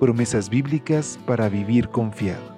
Promesas bíblicas para vivir confiado.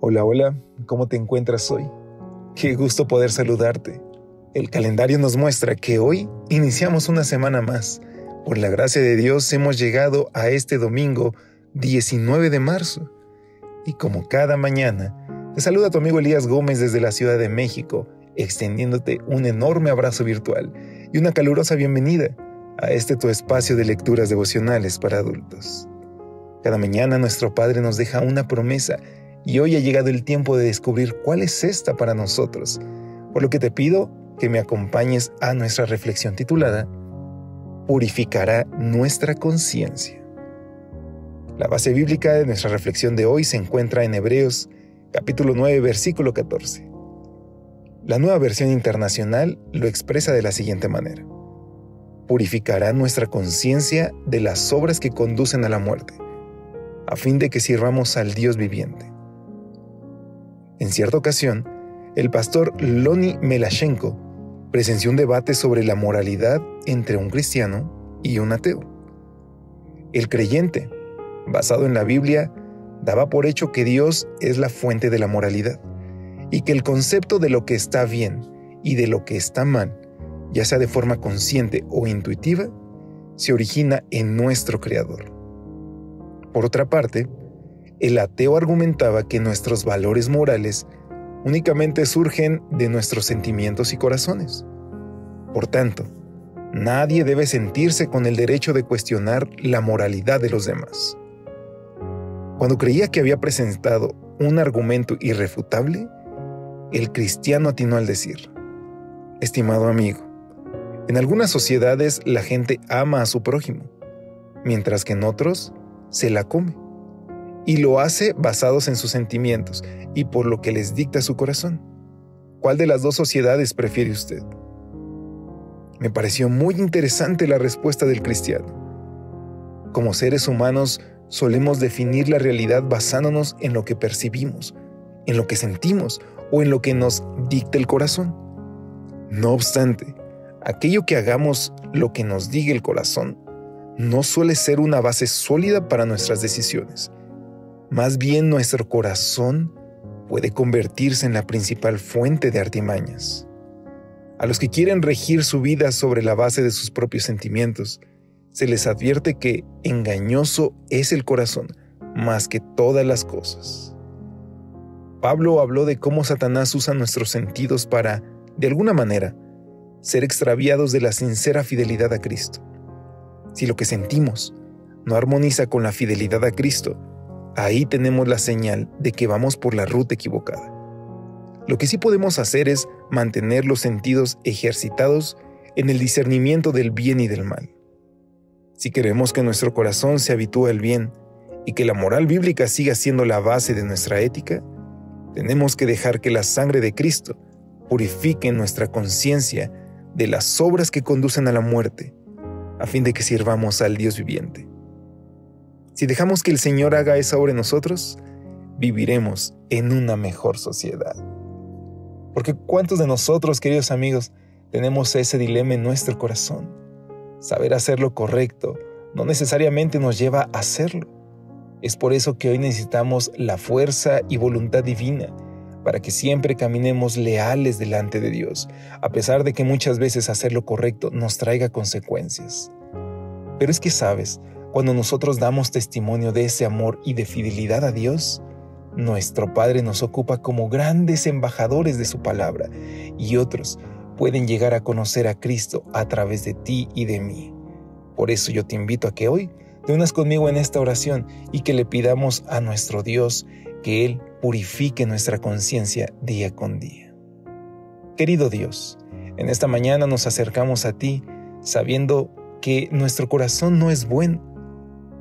Hola, hola, ¿cómo te encuentras hoy? Qué gusto poder saludarte. El calendario nos muestra que hoy iniciamos una semana más. Por la gracia de Dios hemos llegado a este domingo 19 de marzo. Y como cada mañana, te saluda tu amigo Elías Gómez desde la Ciudad de México, extendiéndote un enorme abrazo virtual y una calurosa bienvenida a este tu espacio de lecturas devocionales para adultos. Cada mañana nuestro Padre nos deja una promesa y hoy ha llegado el tiempo de descubrir cuál es esta para nosotros, por lo que te pido que me acompañes a nuestra reflexión titulada Purificará nuestra conciencia. La base bíblica de nuestra reflexión de hoy se encuentra en Hebreos capítulo 9 versículo 14. La nueva versión internacional lo expresa de la siguiente manera. Purificará nuestra conciencia de las obras que conducen a la muerte, a fin de que sirvamos al Dios viviente. En cierta ocasión, el pastor Loni Melashenko presenció un debate sobre la moralidad entre un cristiano y un ateo. El creyente, basado en la Biblia, daba por hecho que Dios es la fuente de la moralidad y que el concepto de lo que está bien y de lo que está mal, ya sea de forma consciente o intuitiva, se origina en nuestro Creador. Por otra parte, el ateo argumentaba que nuestros valores morales únicamente surgen de nuestros sentimientos y corazones. Por tanto, nadie debe sentirse con el derecho de cuestionar la moralidad de los demás. Cuando creía que había presentado un argumento irrefutable, el cristiano atinó al decir, Estimado amigo, en algunas sociedades la gente ama a su prójimo, mientras que en otros se la come y lo hace basados en sus sentimientos y por lo que les dicta su corazón. ¿Cuál de las dos sociedades prefiere usted? Me pareció muy interesante la respuesta del cristiano. Como seres humanos solemos definir la realidad basándonos en lo que percibimos, en lo que sentimos o en lo que nos dicta el corazón. No obstante, aquello que hagamos lo que nos diga el corazón no suele ser una base sólida para nuestras decisiones. Más bien nuestro corazón puede convertirse en la principal fuente de artimañas. A los que quieren regir su vida sobre la base de sus propios sentimientos, se les advierte que engañoso es el corazón más que todas las cosas. Pablo habló de cómo Satanás usa nuestros sentidos para, de alguna manera, ser extraviados de la sincera fidelidad a Cristo. Si lo que sentimos no armoniza con la fidelidad a Cristo, ahí tenemos la señal de que vamos por la ruta equivocada. Lo que sí podemos hacer es mantener los sentidos ejercitados en el discernimiento del bien y del mal. Si queremos que nuestro corazón se habitúe al bien y que la moral bíblica siga siendo la base de nuestra ética, tenemos que dejar que la sangre de Cristo purifique nuestra conciencia de las obras que conducen a la muerte, a fin de que sirvamos al Dios viviente. Si dejamos que el Señor haga esa obra en nosotros, viviremos en una mejor sociedad. Porque ¿cuántos de nosotros, queridos amigos, tenemos ese dilema en nuestro corazón? Saber hacer lo correcto no necesariamente nos lleva a hacerlo. Es por eso que hoy necesitamos la fuerza y voluntad divina para que siempre caminemos leales delante de Dios, a pesar de que muchas veces hacer lo correcto nos traiga consecuencias. Pero es que sabes, cuando nosotros damos testimonio de ese amor y de fidelidad a Dios, nuestro Padre nos ocupa como grandes embajadores de su palabra y otros pueden llegar a conocer a Cristo a través de ti y de mí. Por eso yo te invito a que hoy te unas conmigo en esta oración y que le pidamos a nuestro Dios que Él purifique nuestra conciencia día con día. Querido Dios, En esta mañana nos acercamos a ti sabiendo que nuestro corazón no es bueno,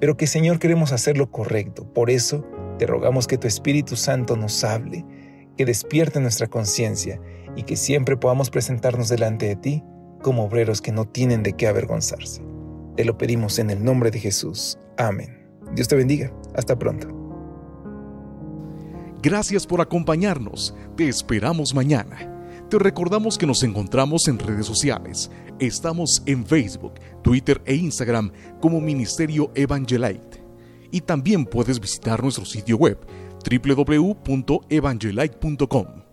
pero que Señor queremos hacer lo correcto. Por eso te rogamos que tu Espíritu Santo nos hable, que despierte nuestra conciencia y que siempre podamos presentarnos delante de ti como obreros que no tienen de qué avergonzarse. Te lo pedimos en el nombre de Jesús. Amén. Dios te bendiga. Hasta pronto. Gracias por acompañarnos. Te esperamos mañana. Te recordamos que nos encontramos en redes sociales. Estamos en Facebook, Twitter e Instagram como Ministerio Evangelite. Y también puedes visitar nuestro sitio web www.evangelite.com